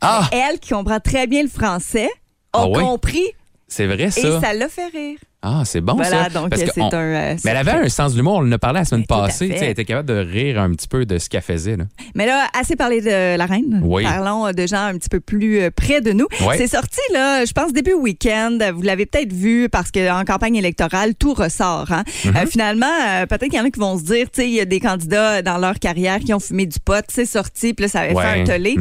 Ah, Elle, qui comprend très bien le français, a Ah ouais? compris c'est vrai, et ça. ça l'a fait rire. Ah, c'est bon, voilà, ça. donc Parce que on- un. euh, Mais elle avait un sens de l'humour. On en a parlé la semaine tout passée. Elle était capable de rire un petit peu de ce qu'elle faisait. Là. Mais là, assez parlé de la reine. Oui. Parlons de gens un petit peu plus euh, près de nous. Oui. C'est sorti, là, je pense, début week-end. Vous l'avez peut-être vu parce qu'en campagne électorale, tout ressort. Hein? Mm-hmm. Euh, finalement, peut-être qu'il y en a qui vont se dire, tu sais, il y a des candidats dans leur carrière qui ont fumé du pot, c'est sorti, puis là, ça avait Ouais. fait un tollé.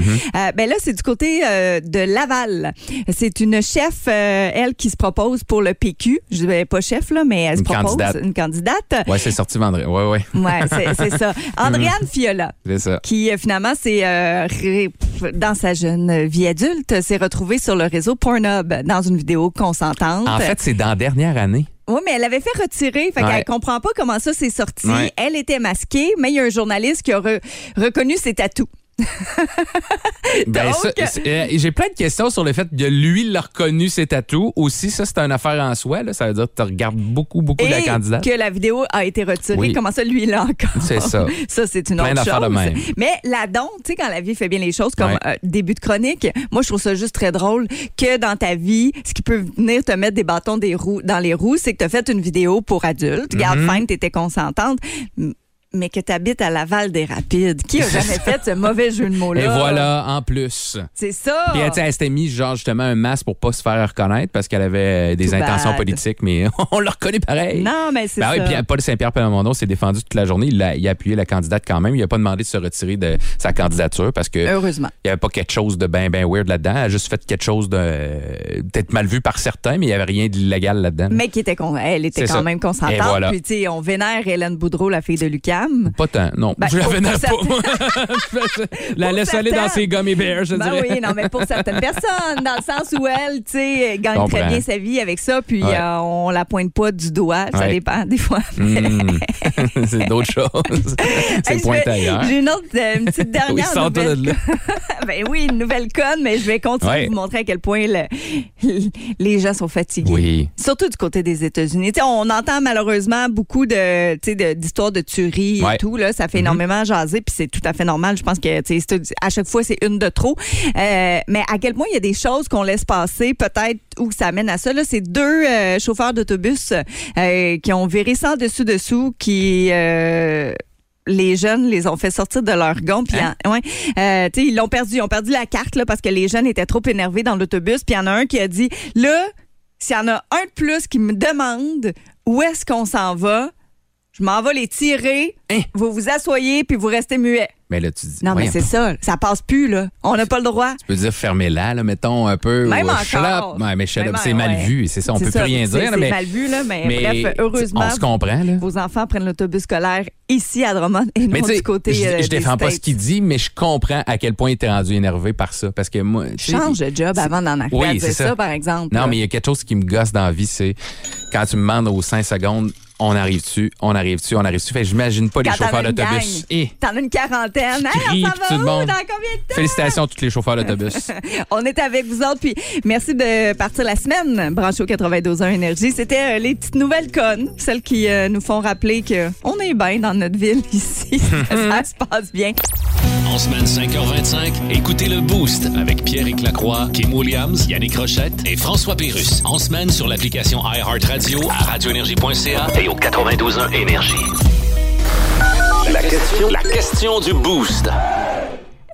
Ben là, c'est du côté de Laval. C'est une chef, elle, qui se propose pour le PQ. Je dis ben, pas chef, là, mais elle se Une propose, candidate. une candidate. Ouais, c'est sorti vendredi. Ouais, ouais. Ouais, c'est ça. Andréane Fiola ça. qui euh, finalement c'est euh, dans sa jeune vie adulte s'est retrouvée sur le réseau Pornhub dans une vidéo consentante. En fait, c'est dans la dernière année. oui, mais elle avait fait retirer, fait Ouais. qu'elle comprend pas comment ça s'est sorti. Ouais. Elle était masquée, mais il y a un journaliste qui a re- reconnu ses tatous. Ben, c'est- euh, J'ai plein de questions sur le fait que lui, il a reconnu ses tatous. Aussi, ça, c'est une affaire en soi. Là. Ça veut dire que tu regardes beaucoup, beaucoup Et la candidate. que la vidéo a été retirée. Oui. Comment ça, lui, il l'a encore? C'est ça. Ça, c'est une Plein autre chose. de même. Mais là-dedans, tu sais, quand la vie fait bien les choses, comme Ouais. euh, début de chronique, moi, je trouve ça juste très drôle que dans ta vie, ce qui peut venir te mettre des bâtons des roues, dans les roues, c'est que tu as fait une vidéo pour adultes. Garde Mhm. fine, tu étais consentante. Mais que tu habites à Laval des Rapides. Qui a jamais fait ce mauvais jeu de mots-là? Et voilà, en plus. C'est ça. Puis elle, s'était mis genre justement un masque pour pas se faire reconnaître parce qu'elle avait euh, des intentions bad. politiques, mais on l'a reconnu pareil. Non, mais c'est Ben oui, ça. puis Paul Saint-Pierre Plamondon s'est défendu toute la journée. Il a, il a appuyé la candidate quand même. Il a pas demandé de se retirer de sa candidature parce que Heureusement. il n'y avait pas quelque chose de bien ben weird là-dedans. Elle a juste fait quelque chose de euh, peut-être mal vu par certains, mais il n'y avait rien d'illégal là-dedans. Mais qui était con- elle était quand ça. même consentante. Et voilà. Puis, tu sais, on vénère Hélène Boudreau, la fille de Pas tant, non. Ben, je la vénère pas, la laisse aller dans ses gummy bears, je Ben dirais. oui, non, mais pour certaines personnes, dans le sens où elle, tu sais, gagne très bien sa vie avec ça, puis Ouais. euh, on la pointe pas du doigt, ça Ouais. dépend des fois. Hmm. c'est d'autres choses. c'est vais- ailleurs. J'ai une autre, euh, une petite Oui, dernière sors-toi nouvelle. de là. ben oui, une nouvelle conne, mais je vais continuer Ouais. de vous montrer à quel point le- les gens sont fatigués. Oui. Surtout du côté des États-Unis. On entend malheureusement beaucoup sais, de- d'histoires de tueries et Ouais. tout. Là, ça fait Mhm. énormément jaser, puis c'est tout à fait normal. Je pense que à chaque fois, c'est une de trop. Euh, mais à quel point il y a des choses qu'on laisse passer, peut-être, où ça amène à ça. Là, c'est deux euh, chauffeurs d'autobus euh, qui ont viré sans dessus-dessous, qui... les jeunes les ont fait sortir de leur gond. Puis, Hein? ouais, euh, tu sais, ils l'ont perdu. Ils ont perdu la carte là, parce que les jeunes étaient trop énervés dans l'autobus. Puis il y en a un qui a dit Là, s'il y en a un de plus qui me demande où est-ce qu'on s'en va, je m'en vais les tirer. Hein? Vous vous asseyez puis vous restez muet. Mais là, tu dis. Non, mais c'est ça. Ça passe plus, là. On n'a pas le droit. Tu peux dire fermez-la, là, mettons un peu. Même encore. Ouais, mais c'est mal ouais. vu. C'est ça, on peut ça, plus rien dire. C'est mais, mal vu, là, mais, mais bref, heureusement, On se comprend, là. vos enfants prennent l'autobus scolaire ici à Drummond et Mais non du côté je, euh, je défends pas ce qu'il dit, mais je comprends à quel point il était rendu énervé par ça. Parce que moi. Change de job avant d'en arriver Oui, à dire c'est ça. ça. par exemple. Non, là. mais il y a quelque chose qui me gosse dans la vie, c'est quand tu me demandes aux 5 secondes, on arrive-tu, on arrive-tu, on arrive-tu? Fait que j'imagine pas les Quand chauffeurs d'autobus. Et T'en as une quarantaine. Hey, crient, on tout va où? monde. Dans combien de temps? félicitations à tous les chauffeurs d'autobus. On est avec vous autres, puis merci de partir la semaine branché au 92.1 Énergie. C'était euh, les petites nouvelles connes, celles qui euh, nous font rappeler qu'on est bien dans notre ville ici. ça se passe bien. En semaine 5h25, écoutez le Boost avec Pierre Lacroix, Kim Williams, Yannick Rochette et François Pérus. En semaine sur l'application iHeartRadio à radioénergie.ca et au 92.1 Énergie. La question, la question du Boost.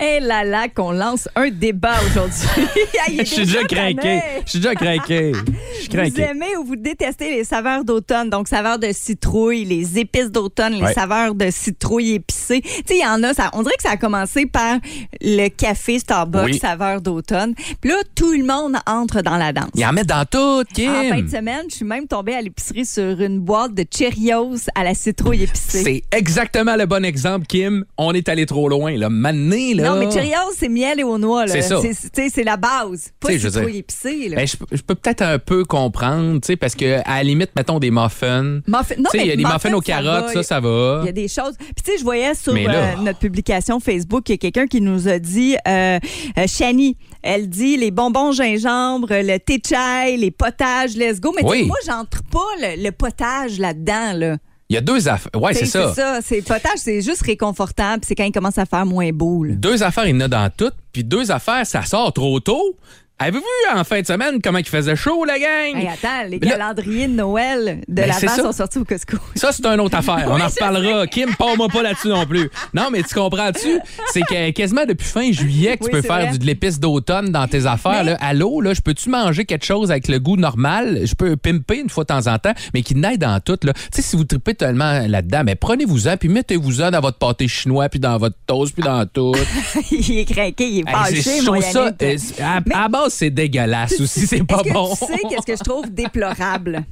Et là là qu'on lance un débat aujourd'hui. Je suis déjà craqué. Je suis déjà craqué. Je suis Vous aimez ou vous détestez les saveurs d'automne, donc saveurs de citrouille, les épices d'automne, les Ouais. saveurs de citrouille épicées. Tu sais, il y en a, ça, on dirait que ça a commencé par le café Starbucks Oui. saveur d'automne. Puis là, tout le monde entre dans la danse. Il en met dans tout, Kim. En fin de semaine, je suis même tombée à l'épicerie sur une boîte de Cheerios à la citrouille épicée. C'est exactement le bon exemple, Kim. On est allé trop loin. Là. Mané, là. Non, mais Cheerios, c'est miel et aux noix. là. C'est ça. C'est- la base. Pas dire, épicée. Là. Ben, je, je peux peut-être un peu comprendre, tu sais, parce que à la limite, mettons des muffins. Muffin- non, il y a des muffins muffins, aux carottes, ça, ça va. Il y a des choses. Puis tu sais, je voyais sur là- euh, notre publication Facebook, il y a quelqu'un qui nous a dit, euh, euh, Shani, elle dit les bonbons gingembre, le thé chai, les potages, let's go. Mais Oui. moi, j'entre pas le, le potage là-dedans. Là. Il y a deux affaires. Ouais, c'est ça. C'est ça. C'est potage, c'est juste réconfortant. Puis c'est quand il commence à faire moins beau. là. Deux affaires, il y en a dans toutes. Puis deux affaires, ça sort trop tôt. Avez-vous vu en fin de semaine comment il faisait chaud, la gang? Hey, attends, les calendriers de Noël de Ben, l'avant sont sortis au Costco. Ça, c'est une autre affaire. On Oui, en reparlera. Kim, parle-moi pas là-dessus non plus. Non, mais tu comprends-tu? C'est que quasiment depuis fin juillet que Oui, tu peux faire vrai. du- de l'épice d'automne dans tes affaires. Mais- Là. Allô, là, je peux-tu manger quelque chose avec le goût normal? Je peux pimper une fois de temps en temps, mais qui n'aide dans tout. Tu sais, si vous tripez tellement là-dedans, mais prenez-vous-en, puis mettez-vous-en dans votre pâté chinois, puis dans votre toast, puis dans tout. il est craqué, il est Hey, fâché, je mon ça, euh, à, Mais- à base, c'est dégueulasse aussi. C'est pas que bon. tu sais qu'est-ce que je trouve déplorable?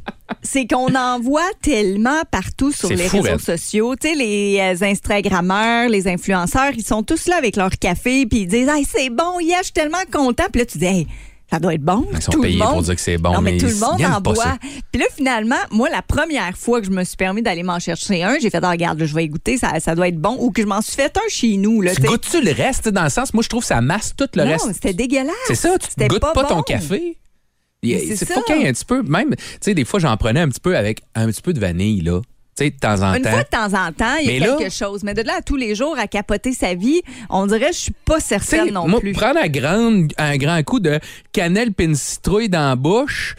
C'est qu'on en voit tellement partout sur les fou, réseaux raide. sociaux. Tu sais, les euh, Instagrammeurs, les influenceurs, ils sont tous là avec leur café, puis ils disent Hey, c'est bon, yeah, je suis tellement content. Puis là, tu dis Hey, ça doit être bon. Ils sont tout payés le monde. pour dire que c'est bon, Non, mais, mais tout le monde en pas boit. Puis là, finalement, moi, la première fois que je me suis permis d'aller m'en chercher un, j'ai fait, ah, regarde, là, je vais y goûter, ça, ça doit être bon. Ou que je m'en suis fait un chez nous. Là, Tu goûtes-tu le reste dans le sens? Moi, je trouve que ça masse tout le non, reste. c'était dégueulasse. C'est ça, tu ne goûtes pas, ton bon. café. C'est C'est ça. fucking un petit peu. Même, tu sais, des fois, j'en prenais un petit peu avec un petit peu de vanille, là. Tu sais, de temps en Une temps. fois de temps en temps, il y a Mais là- quelque chose. Mais de là à tous les jours à capoter sa vie, on dirait que je suis pas certaine non moi, plus. prendre un grand, un grand coup de cannelle pin citrouille dans la bouche,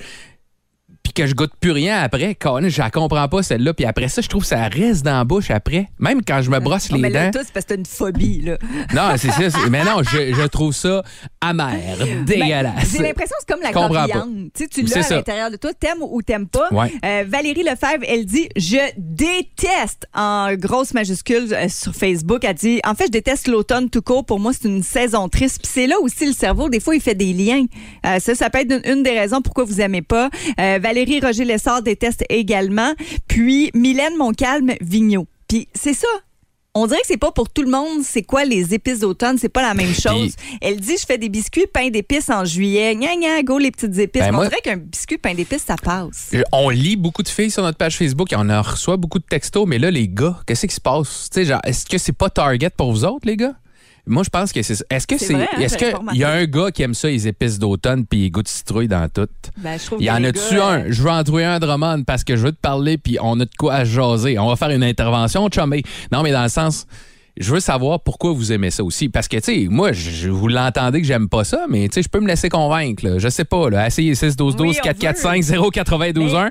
puis que je goûte plus rien après, Colin, je la comprends pas celle-là. Puis après ça, je trouve que ça reste dans la bouche après. Même quand je me brosse Non, les mais dents. tout, c'est parce que t'as une phobie, là. Non, c'est ça. Mais non, je, je trouve ça amer, Ben, dégueulasse. J'ai l'impression que c'est comme la coriandre. Tu sais, tu l'as à l'intérieur de toi, t'aimes ou t'aimes pas. Ouais. Euh, Valérie Lefebvre, elle dit Je déteste en grosse majuscule euh, sur Facebook. Elle dit En fait, je déteste l'automne tout court. Pour moi, c'est une saison triste. Puis c'est là aussi le cerveau. Des fois, il fait des liens. Euh, ça, ça peut être une, une des raisons pourquoi vous aimez pas. Valérie Roger Lessard déteste également. Puis Mylène Montcalm Vigneault. Puis c'est ça. On dirait que c'est pas pour tout le monde. C'est quoi les épices d'automne? C'est pas la même chose. Elle dit je fais des biscuits pain d'épices en juillet. Gna gna, go les petites épices. Ben, Mais moi- On dirait qu'un biscuit pain d'épices, ça passe. Je- On lit beaucoup de filles sur notre page Facebook et on en reçoit beaucoup de textos, mais là, les gars, qu'est-ce qui se passe? Tu sais, genre, est-ce que c'est pas Target pour vous autres, les gars? Moi, je pense que c'est ça. Est-ce que C'est hein, est-ce qu'il y a un gars qui aime ça, les épices d'automne, puis il goûte citrouille dans tout? Ben, je trouve Il y en les a-tu un? euh, Je veux en trouver un à Drummond parce que je veux te parler, puis on a de quoi à jaser. On va faire une intervention, chumé. Non, mais dans le sens. Je veux savoir pourquoi vous aimez ça aussi. Parce que, tu sais, moi, je, vous l'entendez que j'aime pas ça, mais, tu sais, je peux me laisser convaincre. Là. Je sais pas, là. Essayez 6 12 12 Oui, on 445 0 92 1.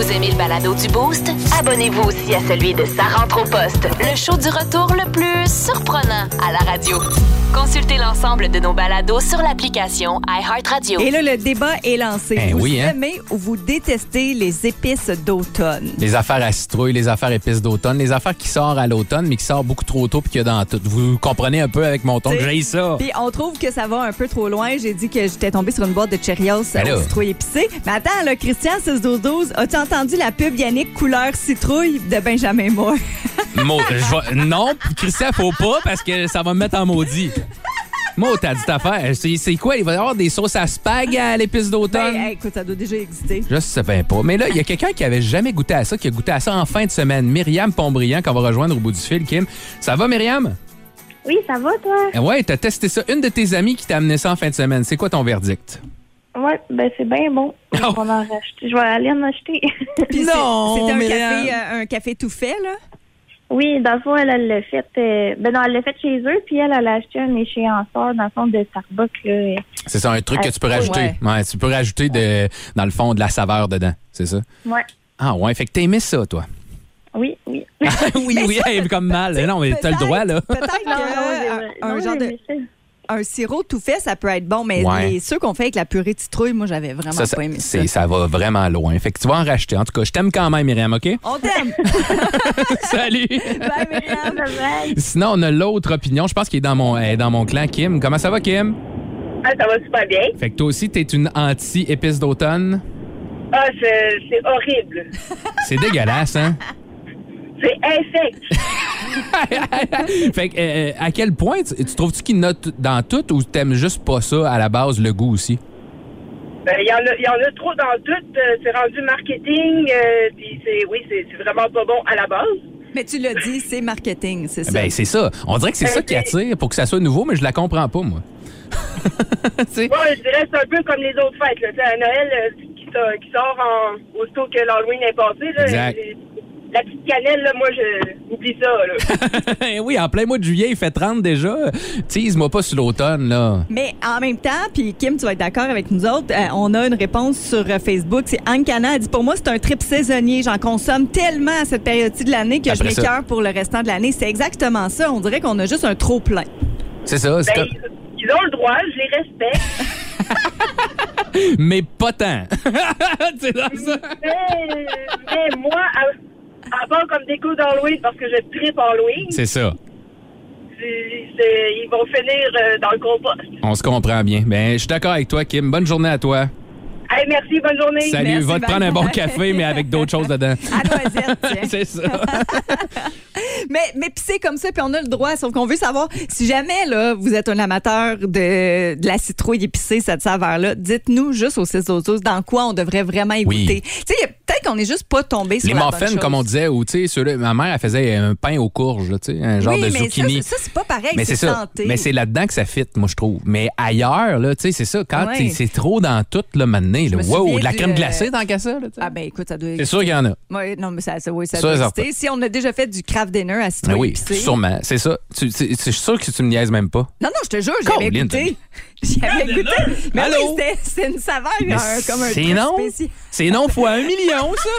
Vous aimez le balado du Boost? Abonnez-vous aussi à celui de Sa rentre au poste, le show du retour le plus surprenant à la radio. Consultez l'ensemble de nos balados sur l'application iHeartRadio. Et là, le débat est lancé. Ben vous oui, hein? aimez ou vous détestez les épices d'automne? Les affaires à citrouille, les affaires épices d'automne, les affaires qui sortent à l'automne, mais qui sortent beaucoup trop tôt puis qu'il y a dans tout. Vous comprenez un peu avec mon ton que j'ai ça. Puis on trouve que ça va un peu trop loin. J'ai dit que j'étais tombée sur une boîte de Cheerios Ben là. aux citrouilles épicées. Mais attends, là, Christian 61212, as-tu entendu la pub Yannick couleur citrouille de Benjamin Moore? Mo- je vais- non, Christian, faut pas parce que ça va me mettre en maudit. Moi, t'as dit ta affaire. C'est c'est quoi? Il va y avoir des sauces à spag à l'épice d'automne? Ben, hey, écoute, ça doit déjà exister. Je sais bien pas. Mais là, il y a quelqu'un qui avait jamais goûté à ça, qui a goûté à ça en fin de semaine. Myriam Pontbriand, qu'on va rejoindre au bout du fil. Kim, ça va, Myriam? Oui, ça va, toi? Eh Ouais, t'as testé ça. Une de tes amies qui t'a amené ça en fin de semaine. C'est quoi ton verdict? Ouais, ben c'est bien bon. Oh. On va en racheter. Je vais aller en acheter. Non, C'était un café, euh, un café tout fait, là? oui, dans le fond, elle, elle l'a fait. euh, ben non, elle l'a fait chez eux, puis elle, elle a acheté un échéanceur dans le fond de Starbucks, là. C'est ça, un truc que tu peux rajouter. Ouais, tu peux rajouter, de, dans le fond, de la saveur dedans. C'est ça? Ouais. Ah ouais, fait que t'aimais ça, toi? Oui, oui. oui, oui, hey, comme mal. Non, mais t'as le droit, là. Peut-être Non, non, qu'un j'ai- un non, genre de ça. Un sirop tout fait, ça peut être bon, mais Ouais. les- ceux qu'on fait avec la purée de citrouille, moi, j'avais vraiment Ça, ça, pas aimé ça. c'est- ça va vraiment loin. Fait que tu vas en racheter. En tout cas, je t'aime quand même, Myriam, OK? On t'aime! Salut! Bye, Myriam. Bye bye. Sinon, on a l'autre opinion. Je pense qu'il est dans mon, elle est dans mon clan, Kim. Comment ça va, Kim? Ah, ça va super bien. Fait que toi aussi, t'es une anti-épice d'automne? Ah, c'est c'est horrible. C'est dégueulasse, hein? C'est infect. fait que, euh, à quel point tu, tu trouves-tu qu'il note dans tout ou t'aimes juste pas ça à la base, le goût aussi? Ben, Il y, en a- il y en a trop dans tout. euh, c'est rendu marketing. euh, puis c'est, oui, c'est vraiment pas bon à la base. Mais tu l'as dit, c'est marketing, c'est ça. Ben, c'est ça. On dirait que c'est Ben, ça qui attire pour que ça soit nouveau, mais je la comprends pas, moi. Moi, je dirais que c'est un peu comme les autres fêtes. Là. À Noël, euh, qui, sort- qui sort en, aussitôt que l'Halloween est passé. Là, Exact. les- la petite cannelle, là, moi, je oublie ça. Là. oui, en plein mois de juillet, il fait 30 déjà. Tease-moi pas sur l'automne, là. Mais en même temps, puis Kim, tu vas être d'accord avec nous autres, euh, on a une réponse sur euh, Facebook. C'est Anne Cana, elle dit Pour moi, c'est un trip saisonnier. J'en consomme tellement à cette période-ci de l'année que Après je m'écœure pour le restant de l'année. C'est exactement ça. On dirait qu'on a juste un trop plein. C'est ça. c'est Ben, comme- ils, ils ont le droit, je les respecte. Mais pas tant. c'est ça. mais, mais moi, à, à part comme déco d'Halloween, parce que je tripe Halloween, C'est ça. ils vont finir euh, dans le compost. On se comprend bien. Ben, je suis d'accord avec toi, Kim. Bonne journée à toi. Hey, merci, bonne journée. Salut. Merci, Va te prendre un bon café, mais avec d'autres choses dedans. À noisette, c'est ça. Mais, mais puis c'est comme ça, puis on a le droit. Sauf qu'on veut savoir si jamais là, vous êtes un amateur de, de la citrouille épicée, cette saveur-là, dites-nous juste au 6 autos dans quoi on devrait vraiment Oui. goûter. Tu sais, peut-être qu'on est juste pas tombé sur Les la bonne muffins, chose. comme on disait, ou tu sais, ma mère, elle faisait un pain aux courges, là, tu sais, un genre oui, de mais zucchini. Ça, ça, c'est pas pareil. Mais c'est santé. Mais c'est là-dedans que ça fit, moi, je trouve. Mais ailleurs, là, tu sais, c'est ça. Quand Ouais. c'est trop dans tout, là, maintenant, Je là, wow, de la crème euh, glacée, tant qu'à ça, là. Ah ben écoute, ça doit C'est sûr qu'il y en a. Oui, non, mais ça, ça, oui, ça doit exister. Si on a déjà fait du craft dinner à citrouille oui, épicée. sûrement. C'est ça. Je suis sûr que tu me niaises même pas. Non, non, je te jure, j'avais Colin, goûté. J'avais goûté. Mais Allô? oui, c'est une saveur, Mais un- comme un c'est truc non. spécial. C'est non fois un million, ça.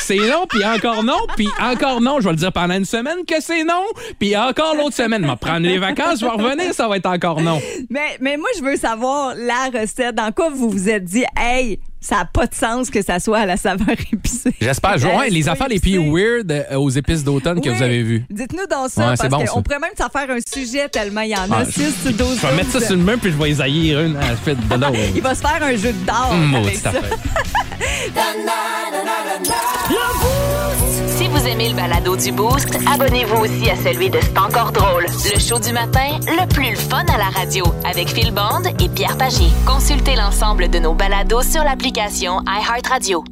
C'est non, puis encore non, puis encore non. Je vais le dire pendant une semaine que c'est non, puis encore l'autre semaine. Je vais prendre les vacances, je vais revenir, ça va être encore non. Mais, mais moi, je veux savoir la recette. Dans quoi vous vous êtes dit, hey, ça n'a pas de sens que ça soit à la saveur épicée. J'espère. Je- ouais, les affaires les plus weird euh, aux épices d'automne que vous avez vues. Dites-nous dans ça, Ouais, parce bon, qu'on pourrait même s'en faire un sujet tellement il y en a. Ah, 6 sur 12. Je vais mettre ça sur le mur, puis je vais les haïr une à la suite de l'autre. Il va se faire un jeu de d'or avec maudite ça. Si vous aimez le balado du Boost, abonnez-vous aussi à celui de C'est drôle. Le show du matin, le plus fun à la radio, avec Phil Bond et Pierre Pagé. Consultez l'ensemble de nos balados sur l'application iHeartRadio.